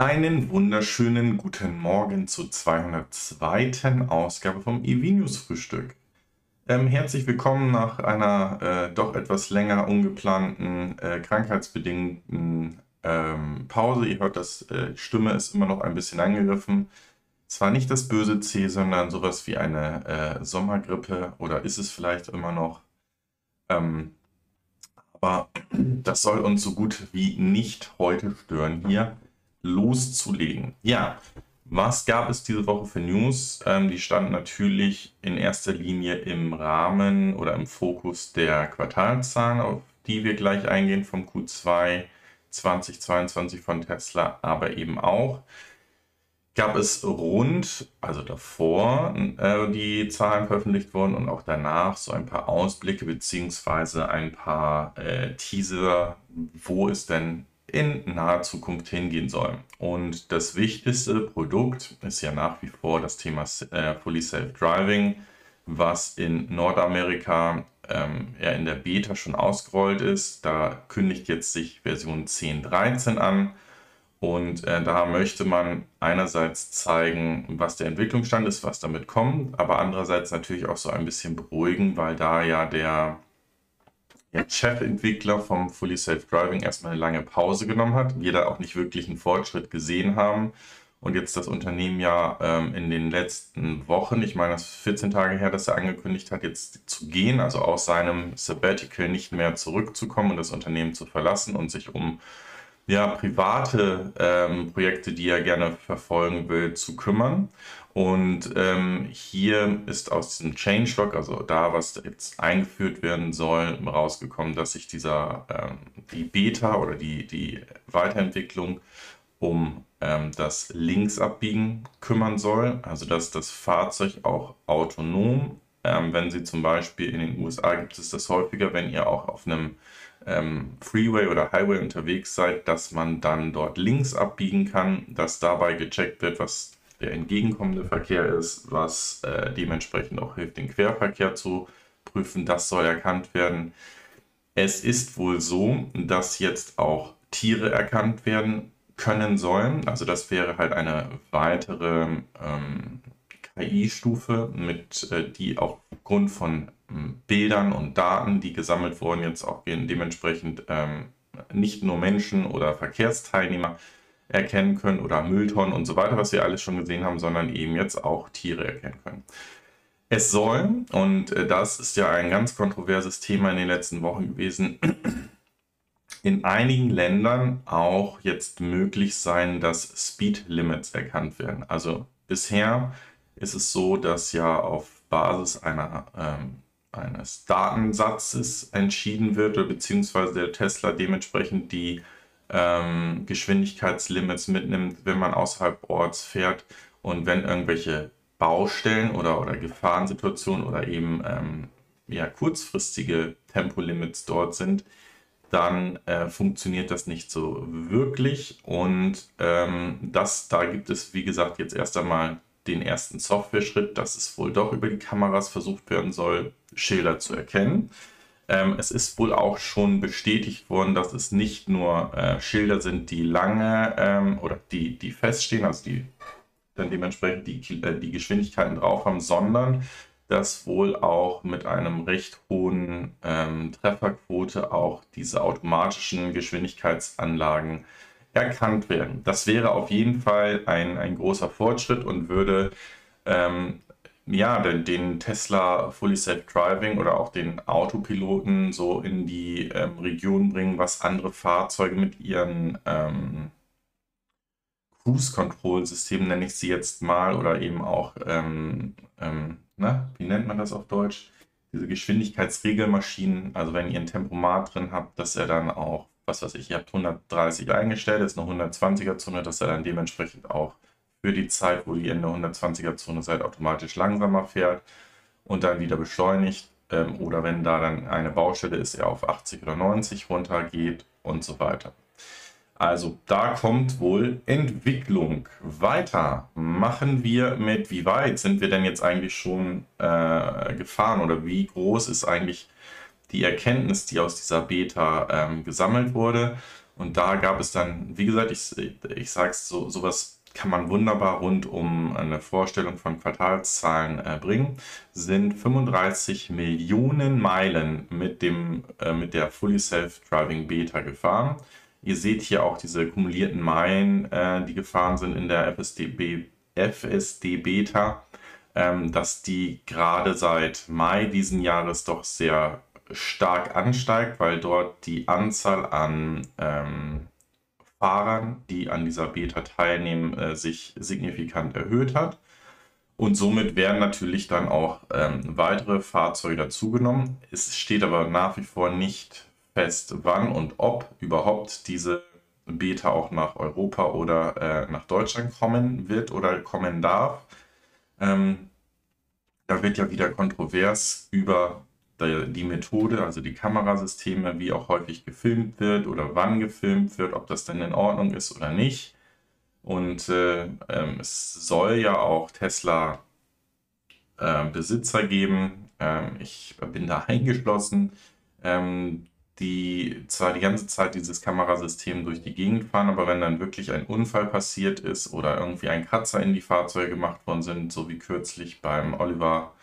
Einen wunderschönen guten Morgen zur 202. Ausgabe vom EV-News Frühstück. Ähm, herzlich willkommen nach einer äh, doch etwas länger ungeplanten, äh, krankheitsbedingten ähm, Pause. Ihr hört, das äh, Stimme ist immer noch ein bisschen angegriffen. Zwar nicht das böse C, sondern sowas wie eine äh, Sommergrippe oder ist es vielleicht immer noch. Ähm, aber das soll uns so gut wie nicht heute stören hier loszulegen. Ja, was gab es diese Woche für News? Ähm, die standen natürlich in erster Linie im Rahmen oder im Fokus der Quartalzahlen, auf die wir gleich eingehen vom Q2 2022 von Tesla, aber eben auch gab es rund, also davor, äh, die Zahlen veröffentlicht wurden und auch danach so ein paar Ausblicke beziehungsweise ein paar äh, Teaser, wo es denn in naher Zukunft hingehen soll. Und das wichtigste Produkt ist ja nach wie vor das Thema äh, Fully Self Driving, was in Nordamerika ähm, ja in der Beta schon ausgerollt ist. Da kündigt jetzt sich Version 10.13 an. Und äh, da möchte man einerseits zeigen, was der Entwicklungsstand ist, was damit kommt, aber andererseits natürlich auch so ein bisschen beruhigen, weil da ja der ja, Chefentwickler vom Fully Self Driving erstmal eine lange Pause genommen hat, wir da auch nicht wirklich einen Fortschritt gesehen haben und jetzt das Unternehmen ja ähm, in den letzten Wochen, ich meine, das ist 14 Tage her, dass er angekündigt hat, jetzt zu gehen, also aus seinem Sabbatical nicht mehr zurückzukommen und das Unternehmen zu verlassen und sich um ja, private ähm, Projekte, die er gerne verfolgen will, zu kümmern. Und ähm, hier ist aus diesem Changelog, also da, was jetzt eingeführt werden soll, rausgekommen, dass sich dieser, ähm, die Beta oder die, die Weiterentwicklung um ähm, das Linksabbiegen kümmern soll. Also dass das Fahrzeug auch autonom, ähm, wenn Sie zum Beispiel in den USA gibt es das häufiger, wenn ihr auch auf einem ähm, Freeway oder Highway unterwegs seid, dass man dann dort links abbiegen kann, dass dabei gecheckt wird, was der entgegenkommende Verkehr ist, was äh, dementsprechend auch hilft, den Querverkehr zu prüfen. Das soll erkannt werden. Es ist wohl so, dass jetzt auch Tiere erkannt werden können sollen. Also das wäre halt eine weitere ähm, KI-Stufe, mit äh, die aufgrund von Bildern und Daten, die gesammelt wurden, jetzt auch dementsprechend ähm, nicht nur Menschen oder Verkehrsteilnehmer erkennen können oder Mülltonnen und so weiter, was wir alles schon gesehen haben, sondern eben jetzt auch Tiere erkennen können. Es soll, und äh, das ist ja ein ganz kontroverses Thema in den letzten Wochen gewesen, in einigen Ländern auch jetzt möglich sein, dass Speed Limits erkannt werden. Also bisher ist es so, dass ja auf Basis einer, ähm, eines Datensatzes entschieden wird, beziehungsweise der Tesla dementsprechend die ähm, Geschwindigkeitslimits mitnimmt, wenn man außerhalb Orts fährt und wenn irgendwelche Baustellen oder, oder Gefahrensituationen oder eben ähm, ja, kurzfristige Tempolimits dort sind, dann äh, funktioniert das nicht so wirklich. Und ähm, das, da gibt es, wie gesagt, jetzt erst einmal den ersten Software-Schritt, dass es wohl doch über die Kameras versucht werden soll, Schilder zu erkennen. Ähm, es ist wohl auch schon bestätigt worden, dass es nicht nur äh, Schilder sind, die lange ähm, oder die, die feststehen, also die dann dementsprechend die, äh, die Geschwindigkeiten drauf haben, sondern dass wohl auch mit einem recht hohen ähm, Trefferquote auch diese automatischen Geschwindigkeitsanlagen erkannt werden. Das wäre auf jeden Fall ein, ein großer Fortschritt und würde ähm, ja, den, den, Tesla Fully Self Driving oder auch den Autopiloten so in die ähm, Region bringen, was andere Fahrzeuge mit ihren ähm, Cruise Control Systemen, nenne ich sie jetzt mal, oder eben auch, ähm, ähm, na, wie nennt man das auf Deutsch? Diese Geschwindigkeitsregelmaschinen, also wenn ihr ein Tempomat drin habt, dass er dann auch, was weiß ich, ihr habt 130 eingestellt, ist eine 120er Zone, dass er dann dementsprechend auch für die Zeit, wo ihr in der 120er-Zone seid, automatisch langsamer fährt und dann wieder beschleunigt. Ähm, oder wenn da dann eine Baustelle ist, er auf 80 oder 90 runtergeht und so weiter. Also da kommt wohl Entwicklung. Weiter machen wir mit, wie weit sind wir denn jetzt eigentlich schon äh, gefahren oder wie groß ist eigentlich die Erkenntnis, die aus dieser Beta ähm, gesammelt wurde. Und da gab es dann, wie gesagt, ich, ich sage es, so, sowas kann man wunderbar rund um eine Vorstellung von Quartalszahlen äh, bringen, sind 35 Millionen Meilen mit, dem, äh, mit der Fully Self-Driving Beta gefahren. Ihr seht hier auch diese kumulierten Meilen, äh, die gefahren sind in der FSD, Beta, ähm, dass die gerade seit Mai diesen Jahres doch sehr stark ansteigt, weil dort die Anzahl an ähm, Fahrern, die an dieser Beta teilnehmen, äh, sich signifikant erhöht hat. Und somit werden natürlich dann auch ähm, weitere Fahrzeuge dazugenommen. Es steht aber nach wie vor nicht fest, wann und ob überhaupt diese Beta auch nach Europa oder äh, nach Deutschland kommen wird oder kommen darf. Ähm, da wird ja wieder kontrovers über die Methode, also die Kamerasysteme, wie auch häufig gefilmt wird oder wann gefilmt wird, ob das denn in Ordnung ist oder nicht. Und äh, ähm, es soll ja auch Tesla äh, Besitzer geben. Ähm, ich bin da eingeschlossen, ähm, die zwar die ganze Zeit dieses Kamerasystem durch die Gegend fahren, aber wenn dann wirklich ein Unfall passiert ist oder irgendwie ein Kratzer in die Fahrzeuge gemacht worden sind, so wie kürzlich beim Oliver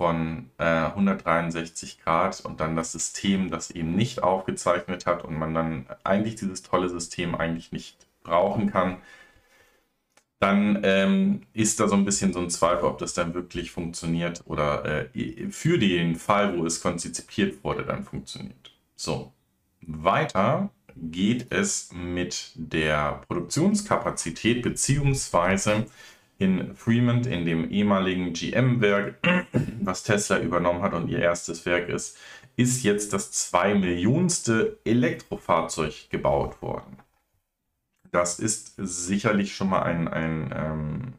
von äh, 163 Grad und dann das System, das eben nicht aufgezeichnet hat und man dann eigentlich dieses tolle System eigentlich nicht brauchen kann, dann ähm, ist da so ein bisschen so ein Zweifel, ob das dann wirklich funktioniert oder äh, für den Fall, wo es konzipiert wurde, dann funktioniert. So, weiter geht es mit der Produktionskapazität beziehungsweise in Fremont, in dem ehemaligen GM-Werk, was Tesla übernommen hat und ihr erstes Werk ist, ist jetzt das zwei Millionste Elektrofahrzeug gebaut worden. Das ist sicherlich schon mal ein, ein ähm,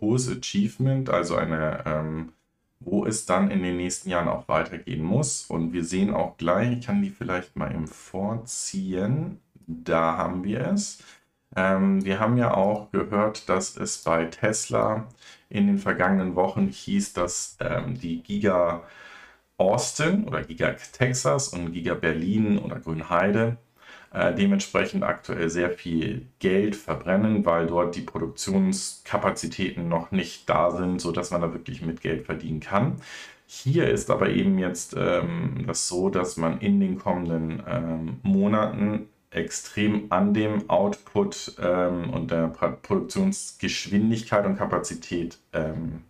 hohes Achievement, also eine, ähm, wo es dann in den nächsten Jahren auch weitergehen muss. Und wir sehen auch gleich, ich kann die vielleicht mal im Vorziehen, da haben wir es. Ähm, wir haben ja auch gehört, dass es bei Tesla in den vergangenen Wochen hieß, dass ähm, die Giga Austin oder Giga Texas und Giga Berlin oder Grünheide äh, dementsprechend aktuell sehr viel Geld verbrennen, weil dort die Produktionskapazitäten noch nicht da sind, sodass man da wirklich mit Geld verdienen kann. Hier ist aber eben jetzt ähm, das so, dass man in den kommenden ähm, Monaten extrem an dem Output ähm, und der Produktionsgeschwindigkeit und Kapazität ähm,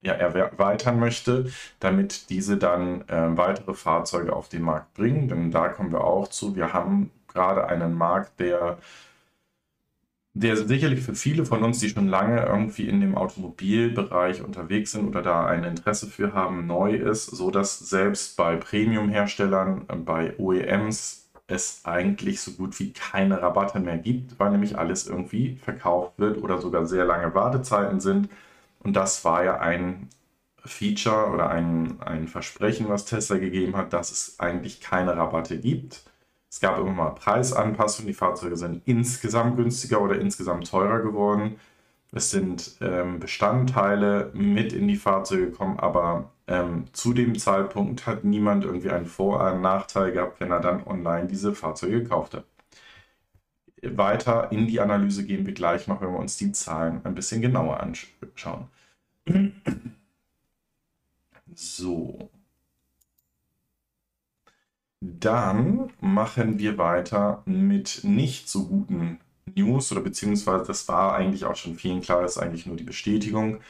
ja, erweitern möchte, damit diese dann äh, weitere Fahrzeuge auf den Markt bringen. Denn da kommen wir auch zu. Wir haben gerade einen Markt, der, der sicherlich für viele von uns, die schon lange irgendwie in dem Automobilbereich unterwegs sind oder da ein Interesse für haben, neu ist, so dass selbst bei Premium-Herstellern, äh, bei OEMs es eigentlich so gut wie keine Rabatte mehr gibt, weil nämlich alles irgendwie verkauft wird oder sogar sehr lange Wartezeiten sind. Und das war ja ein Feature oder ein, ein Versprechen, was Tesla gegeben hat, dass es eigentlich keine Rabatte gibt. Es gab immer mal Preisanpassungen, die Fahrzeuge sind insgesamt günstiger oder insgesamt teurer geworden. Es sind ähm, Bestandteile mit in die Fahrzeuge gekommen, aber ähm, zu dem Zeitpunkt hat niemand irgendwie einen Vor- oder Nachteil gehabt, wenn er dann online diese Fahrzeuge gekauft hat. Weiter in die Analyse gehen wir gleich noch, wenn wir uns die Zahlen ein bisschen genauer anschauen. So. Dann machen wir weiter mit nicht so guten News oder beziehungsweise das war eigentlich auch schon vielen klar, das ist eigentlich nur die Bestätigung.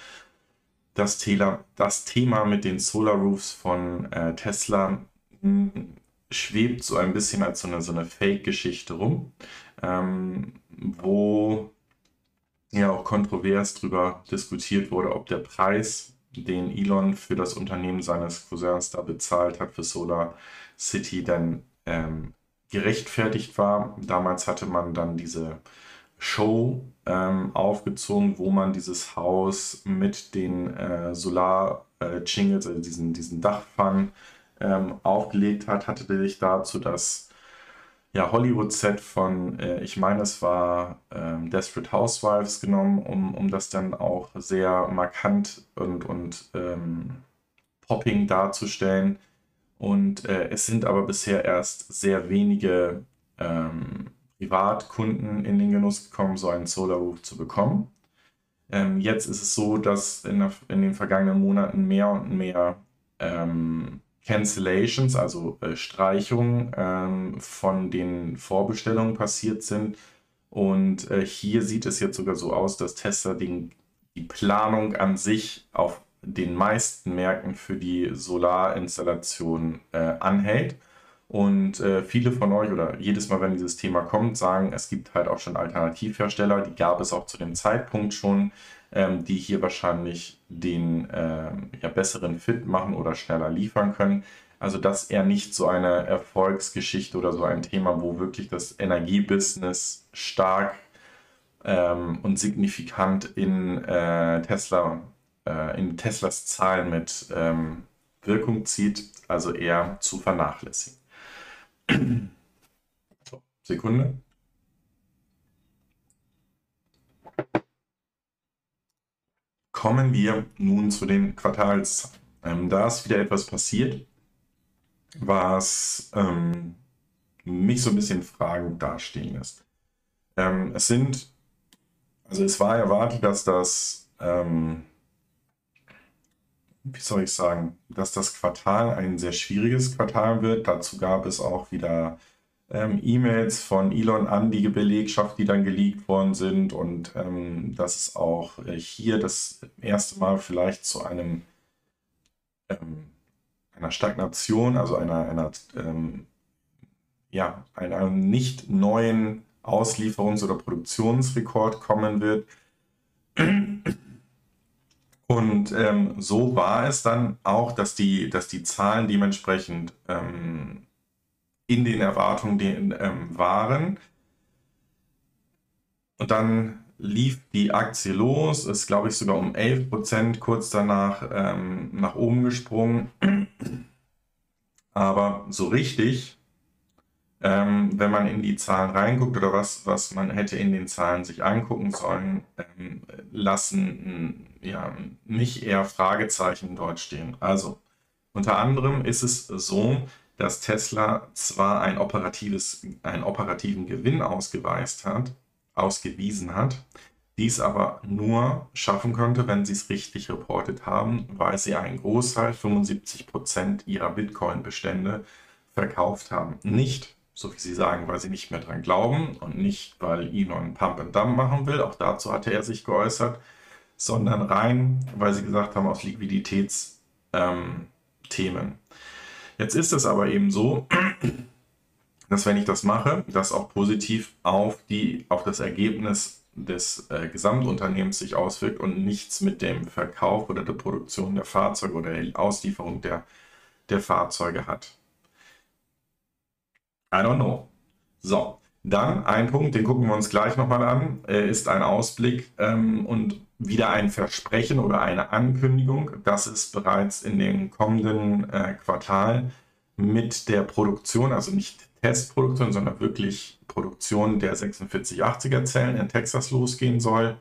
Das, Thema, das Thema mit den Solar Roofs von äh, Tesla hm, schwebt so ein bisschen als so eine, so eine Fake-Geschichte rum, ähm, wo ja auch kontrovers darüber diskutiert wurde, ob der Preis, den Elon für das Unternehmen seines Cousins da bezahlt hat für Solar City, dann ähm, gerechtfertigt war. Damals hatte man dann diese Show ähm, aufgezogen, wo man dieses Haus mit den äh, Solar-Jingles, äh, also diesen, diesen Dachpfannen ähm, aufgelegt hat, hatte sich dazu das ja, Hollywood-Set von, äh, ich meine, es war ähm, Desperate Housewives genommen, um, um das dann auch sehr markant und, und ähm, popping darzustellen. Und äh, es sind aber bisher erst sehr wenige ähm, Privatkunden in den Genuss gekommen, so einen Solar Roof zu bekommen. Ähm, jetzt ist es so, dass in, der, in, den vergangenen Monaten mehr und mehr ähm, Cancellations, also äh, Streichungen ähm, von den Vorbestellungen passiert sind. Und äh, hier sieht es jetzt sogar so aus, dass Tesla den, die Planung an sich auf den meisten Märkten für die Solarinstallation äh, anhält. Und äh, viele von euch oder jedes Mal, wenn dieses Thema kommt, sagen, es gibt halt auch schon Alternativhersteller, die gab es auch zu dem Zeitpunkt schon, ähm, die hier wahrscheinlich den ähm, ja, besseren Fit machen oder schneller liefern können. Also das eher nicht so eine Erfolgsgeschichte oder so ein Thema, wo wirklich das Energiebusiness stark ähm, und signifikant in äh, Tesla, äh, in Teslas Zahlen mit ähm, Wirkung zieht, also eher zu vernachlässigen. Sekunde. Kommen wir nun zu den Quartalszahlen. Ähm, da ist wieder etwas passiert, was ähm, mich so ein bisschen Fragen dastehen lässt. Ähm, es sind, also es war erwartet, dass das ähm, wie soll ich sagen, dass das Quartal ein sehr schwieriges Quartal wird. Dazu gab es auch wieder ähm, E-Mails von Elon an die Belegschaft, die dann geleakt worden sind und ähm, dass es auch äh, hier das erste Mal vielleicht zu einem ähm, einer Stagnation, also einer, einer ähm, ja, einer nicht neuen Auslieferungs- oder Produktionsrekord kommen wird. Und ähm, so war es dann auch, dass die, dass die Zahlen dementsprechend ähm, in den Erwartungen den, ähm, waren. Und dann lief die Aktie los, ist glaube ich sogar um 11 Prozent kurz danach ähm, nach oben gesprungen. Aber so richtig ähm, wenn man in die Zahlen reinguckt oder was, was man hätte in den Zahlen sich angucken sollen, ähm, lassen ja, nicht eher Fragezeichen dort stehen. Also unter anderem ist es so, dass Tesla zwar ein operatives, einen operativen Gewinn ausgeweist hat, ausgewiesen hat, dies aber nur schaffen könnte, wenn sie es richtig reportet haben, weil sie einen Großteil, 75% ihrer Bitcoin-Bestände verkauft haben. Nicht so wie Sie sagen, weil sie nicht mehr dran glauben und nicht, weil Elon Pump and Dump machen will, auch dazu hatte er sich geäußert, sondern rein, weil sie gesagt haben, aus Liquiditätsthemen. Ähm, Jetzt ist es aber eben so, dass wenn ich das mache, das auch positiv auf, die, auf das Ergebnis des äh, Gesamtunternehmens sich auswirkt und nichts mit dem Verkauf oder der Produktion der Fahrzeuge oder der Auslieferung der, der Fahrzeuge hat. I don't know. So, dann ein Punkt, den gucken wir uns gleich nochmal an, ist ein Ausblick ähm, und wieder ein Versprechen oder eine Ankündigung, dass es bereits in dem kommenden äh, Quartal mit der Produktion, also nicht Testproduktion, sondern wirklich Produktion der 4680er Zellen in Texas losgehen soll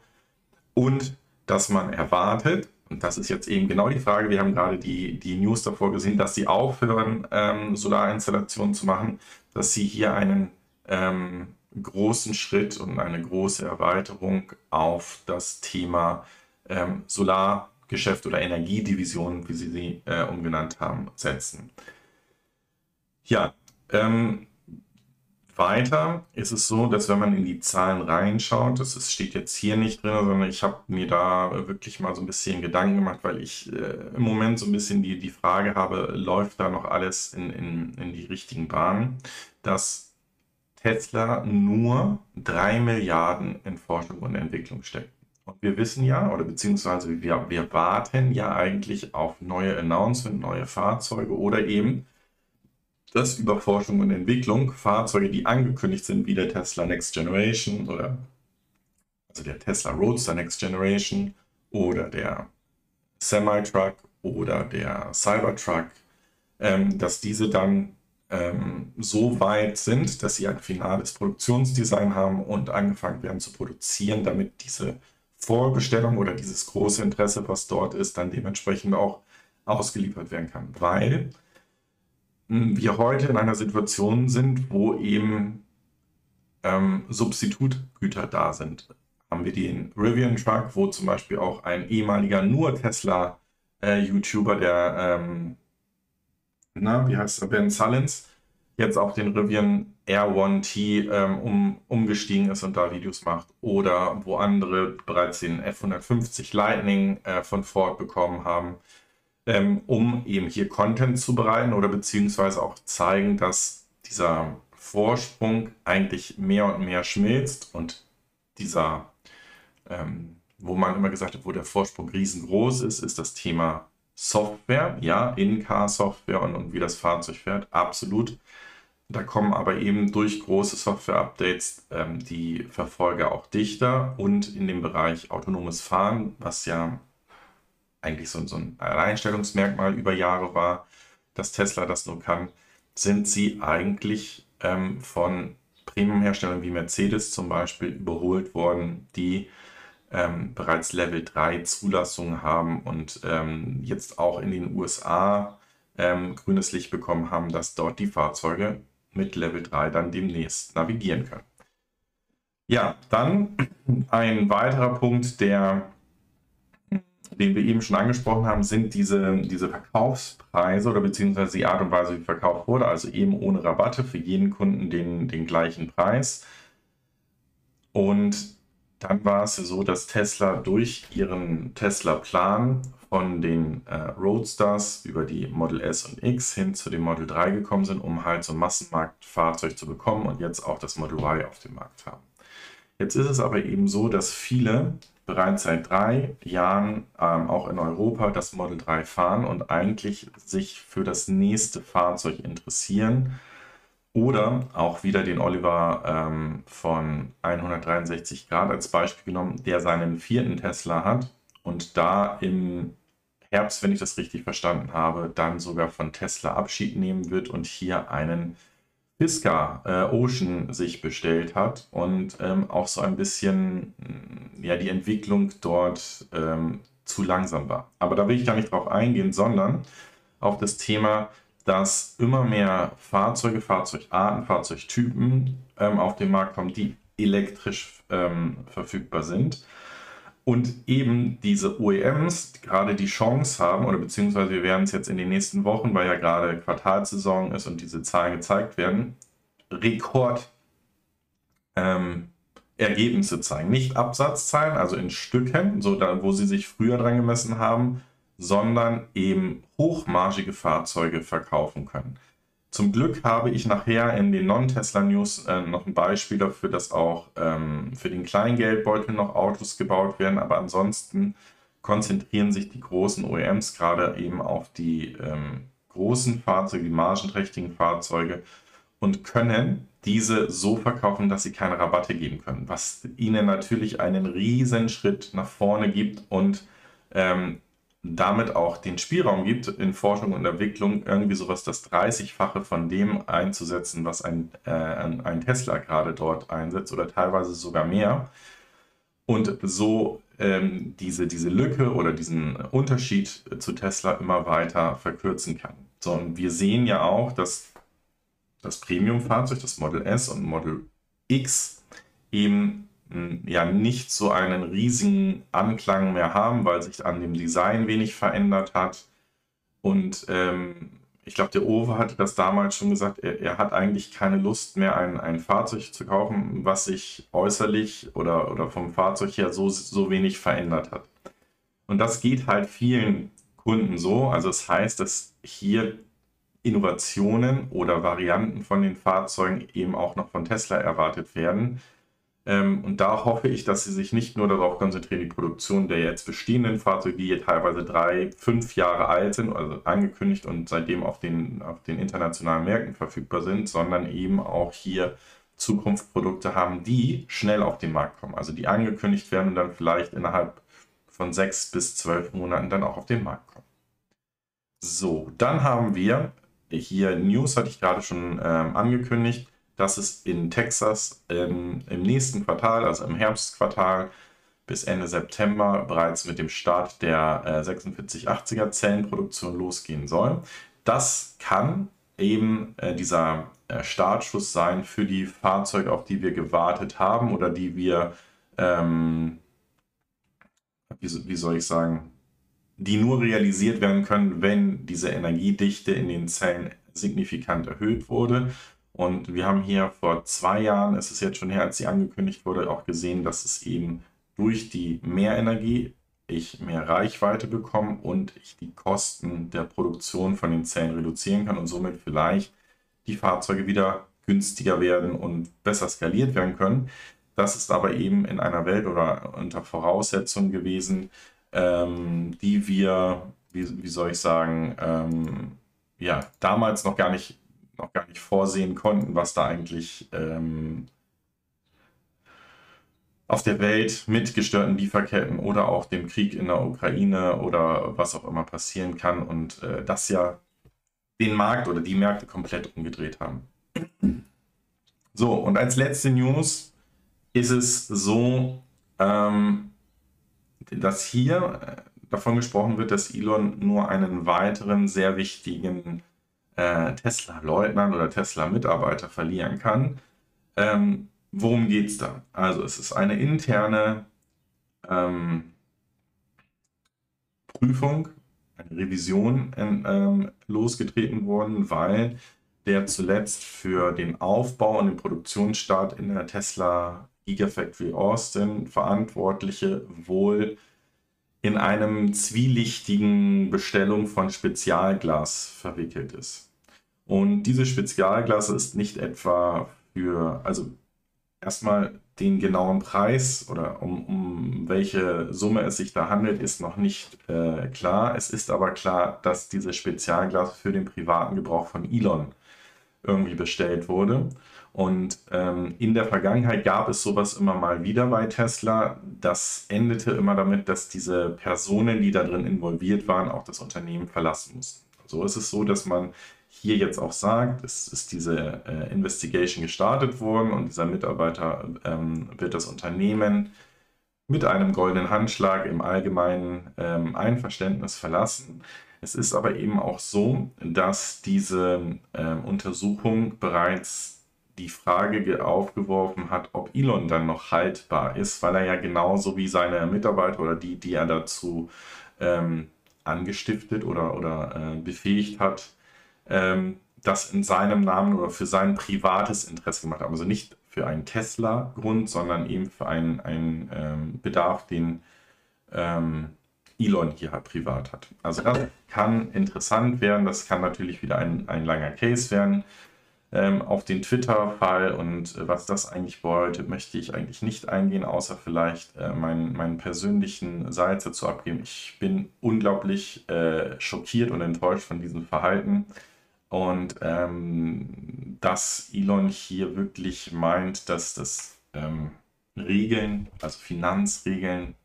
und dass man erwartet, und das ist jetzt eben genau die Frage, wir haben gerade die, die News davor gesehen, dass sie aufhören, ähm, Solarinstallationen zu machen, dass sie hier einen ähm, großen Schritt und eine große Erweiterung auf das Thema ähm, Solargeschäft oder Energiedivision, wie sie sie äh, umgenannt haben, setzen. Ja, ähm, weiter ist es so, dass wenn man in die Zahlen reinschaut, das steht jetzt hier nicht drin, sondern ich habe mir da wirklich mal so ein bisschen Gedanken gemacht, weil ich äh, im Moment so ein bisschen die, die Frage habe, läuft da noch alles in, in, in die richtigen Bahnen, dass Tesla nur 3 Milliarden in Forschung und Entwicklung steckt. Und wir wissen ja, oder beziehungsweise wir, wir warten ja eigentlich auf neue Announcements, neue Fahrzeuge oder eben dass über Forschung und Entwicklung Fahrzeuge, die angekündigt sind, wie der Tesla Next Generation oder also der Tesla Roadster Next Generation oder der Semi-Truck oder der Cybertruck, ähm, dass diese dann ähm, so weit sind, dass sie ein finales Produktionsdesign haben und angefangen werden zu produzieren, damit diese Vorbestellung oder dieses große Interesse, was dort ist, dann dementsprechend auch ausgeliefert werden kann. Weil wir heute in einer Situation sind, wo eben ähm, Substitutgüter da sind. Haben wir den Rivian Truck, wo zum Beispiel auch ein ehemaliger nur Tesla-YouTuber, äh, der, ähm, na, wie heißt er, Ben Sullins, jetzt auf den Rivian R1T ähm, um, umgestiegen ist und da Videos macht. Oder wo andere bereits den F150 Lightning äh, von Ford bekommen haben, ähm, um eben hier Content zu bereiten oder beziehungsweise auch zeigen, dass dieser Vorsprung eigentlich mehr und mehr schmilzt und dieser, ähm, wo man immer gesagt hat, wo der Vorsprung riesengroß ist, ist das Thema Software, ja, In-Car-Software und, und wie das Fahrzeug fährt, absolut. Da kommen aber eben durch große Software-Updates ähm, die Verfolger auch dichter und in dem Bereich autonomes Fahren, was ja eigentlich so, so ein Alleinstellungsmerkmal über Jahre war, dass Tesla das nur kann, sind sie eigentlich ähm, von Premium-Herstellern wie Mercedes zum Beispiel überholt worden, die ähm, bereits Level 3 Zulassungen haben und ähm, jetzt auch in den USA ähm, grünes Licht bekommen haben, dass dort die Fahrzeuge mit Level 3 dann demnächst navigieren können. Ja, dann ein weiterer Punkt, der, den wir eben schon angesprochen haben, sind diese, diese Verkaufspreise oder beziehungsweise die Art und Weise, wie verkauft wurde. Also eben ohne Rabatte für jeden Kunden den, den gleichen Preis. Und dann war es so, dass Tesla durch ihren Tesla-Plan von den äh, Roadsters über die Model S und X hin zu dem Model 3 gekommen sind, um halt so ein Massenmarktfahrzeug zu bekommen und jetzt auch das Model Y auf dem Markt haben. Jetzt ist es aber eben so, dass viele bereits seit drei Jahren ähm, auch in Europa das Model 3 fahren und eigentlich sich für das nächste Fahrzeug interessieren oder auch wieder den Oliver ähm, von 163 Grad als Beispiel genommen, der seinen vierten Tesla hat und da im Herbst, wenn ich das richtig verstanden habe, dann sogar von Tesla Abschied nehmen wird und hier einen Fisker äh, Ocean sich bestellt hat und ähm, auch so ein bisschen mm, ja, die Entwicklung dort ähm, zu langsam war. Aber da will ich gar nicht drauf eingehen, sondern auf das Thema, dass immer mehr Fahrzeuge, Fahrzeugarten, Fahrzeugtypen ähm, auf den Markt kommen, die elektrisch ähm, verfügbar sind und eben diese OEMs gerade die Chance haben, oder beziehungsweise wir werden es jetzt in den nächsten Wochen, weil ja gerade Quartalsaison ist und diese Zahlen gezeigt werden, Rekord ähm, zeigen. Nicht Absatzzahlen, also in Stücken, so da, wo sie sich früher dran gemessen haben, sondern eben hochmargige Fahrzeuge verkaufen können. Zum Glück habe ich nachher in den Non-Tesla-News äh, noch ein Beispiel dafür, dass auch ähm, für den kleinen Geldbeutel noch Autos gebaut werden, aber ansonsten konzentrieren sich die großen OEMs gerade eben auf die ähm, großen Fahrzeuge, die margenträchtigen Fahrzeuge und können diese so verkaufen, dass sie keine Rabatte geben können, was ihnen natürlich einen riesen Schritt nach vorne gibt und ähm, damit auch den Spielraum gibt, in Forschung und Entwicklung irgendwie sowas das 30-fache von dem einzusetzen, was ein, äh, ein Tesla gerade dort einsetzt oder teilweise sogar mehr. Und so ähm, diese, diese Lücke oder diesen Unterschied zu Tesla immer weiter verkürzen kann. So, und wir sehen ja auch, dass das Premium-Fahrzeug, das Model S und Model X, eben ja nicht so einen riesigen Anklang mehr haben, weil sich an dem Design wenig verändert hat. Und ähm, ich glaube, der Owe hatte das damals schon gesagt, er, er, hat eigentlich keine Lust mehr, ein, ein Fahrzeug zu kaufen, was sich äußerlich oder, oder vom Fahrzeug her so, so wenig verändert hat. Und das geht halt vielen Kunden so. Also es das heißt, dass hier Innovationen oder Varianten von den Fahrzeugen eben auch noch von Tesla erwartet werden, ähm, und da hoffe ich, dass sie sich nicht nur darauf konzentrieren, die Produktion der jetzt bestehenden Fahrzeuge, die teilweise drei, fünf Jahre alt sind, also angekündigt und seitdem auf den, auf den internationalen Märkten verfügbar sind, sondern eben auch hier Zukunftsprodukte haben, die schnell auf den Markt kommen. Also die angekündigt werden und dann vielleicht innerhalb von sechs bis zwölf Monaten dann auch auf den Markt kommen. So, dann haben wir hier News, hatte ich gerade schon ähm, angekündigt dass es in Texas ähm, im nächsten Quartal, also im Herbstquartal bis Ende September bereits mit dem Start der äh, 4680er Zellenproduktion losgehen soll. Das kann eben äh, dieser äh, Startschuss sein für die Fahrzeuge, auf die wir gewartet haben oder die wir, ähm, wie, wie soll ich sagen, die nur realisiert werden können, wenn diese Energiedichte in den Zellen signifikant erhöht wurde. Und wir haben hier vor zwei Jahren, es ist jetzt schon her, als sie angekündigt wurde, auch gesehen, dass es eben durch die Mehrenergie ich mehr Reichweite bekomme und ich die Kosten der Produktion von den Zellen reduzieren kann und somit vielleicht die Fahrzeuge wieder günstiger werden und besser skaliert werden können. Das ist aber eben in einer Welt oder unter Voraussetzungen gewesen, ähm, die wir, wie, wie, soll ich sagen, ähm, ja, damals noch gar nicht, noch gar nicht vorsehen konnten, was da eigentlich ähm, auf der Welt mit gestörten Lieferketten oder auch dem Krieg in der Ukraine oder was auch immer passieren kann und äh, das ja den Markt oder die Märkte komplett umgedreht haben. So, und als letzte News ist es so, ähm, dass hier äh, davon gesprochen wird, dass Elon nur einen weiteren sehr wichtigen äh, Tesla-Leutnant oder Tesla-Mitarbeiter verlieren kann. Ähm, worum geht es da? Also es ist eine interne ähm, Prüfung, eine Revision in, ähm, losgetreten worden, weil der zuletzt für den Aufbau und den Produktionsstart in der Tesla Gigafactory Austin Verantwortliche wohl in einem zwielichtigen Bestellung von Spezialglas verwickelt ist. Und diese Spezialglas ist nicht etwa für, also erstmal den genauen Preis oder um, um welche Summe es sich da handelt, ist noch nicht äh, klar. Es ist aber klar, dass dieses Spezialglas für den privaten Gebrauch von Elon irgendwie bestellt wurde. Und ähm, in der Vergangenheit gab es sowas immer mal wieder bei Tesla. Das endete immer damit, dass diese Personen, die da drin involviert waren, auch das Unternehmen verlassen mussten. So ist es so, dass man hier jetzt auch sagt, es ist diese äh, Investigation gestartet worden und dieser Mitarbeiter ähm, wird das Unternehmen mit einem goldenen Handschlag im allgemeinen ähm, Einverständnis verlassen. Es ist aber eben auch so, dass diese äh, Untersuchung bereits die Frage aufgeworfen hat, ob Elon dann noch haltbar ist, weil er ja genauso wie seine Mitarbeiter oder die, die er dazu ähm, angestiftet oder, oder äh, befähigt hat, ähm, das in seinem Namen oder für sein privates Interesse gemacht haben. Also nicht für einen Tesla-Grund, sondern eben für einen, einen ähm, Bedarf, den ähm, Elon hier halt privat hat. Also das kann interessant werden, das kann natürlich wieder ein, ein langer Case werden. Ähm, auf den Twitter-Fall und äh, was das eigentlich bedeutet, möchte ich eigentlich nicht eingehen, außer vielleicht äh, meinen, meinen persönlichen Salz dazu abgeben. Ich bin unglaublich äh, schockiert und enttäuscht von diesem Verhalten. Und ähm, dass Elon hier wirklich meint, dass das ähm, Regeln, also Finanzregeln